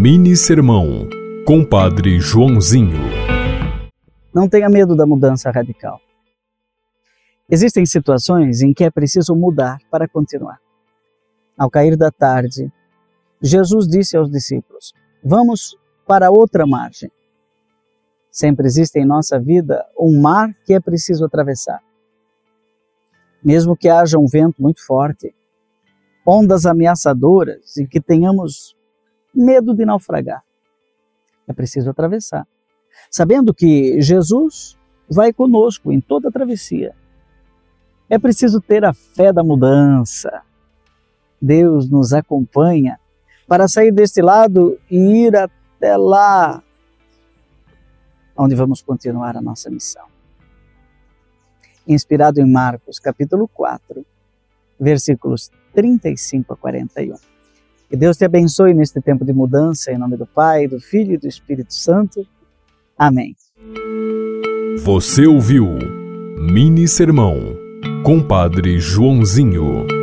Mini Sermão, Compadre Joãozinho. Não tenha medo da mudança radical. Existem situações em que é preciso mudar para continuar. Ao cair da tarde, Jesus disse aos discípulos: Vamos para outra margem. Sempre existe em nossa vida um mar que é preciso atravessar. Mesmo que haja um vento muito forte, ondas ameaçadoras e que tenhamos medo de naufragar, é preciso atravessar. Sabendo que Jesus vai conosco em toda a travessia. É preciso ter a fé da mudança. Deus nos acompanha para sair deste lado e ir até lá, onde vamos continuar a nossa missão. Inspirado em Marcos, capítulo 4, versículos 35 a 41. Que Deus te abençoe neste tempo de mudança, em nome do Pai, do Filho e do Espírito Santo. Amém. Você ouviu Mini Sermão, Compadre Joãozinho.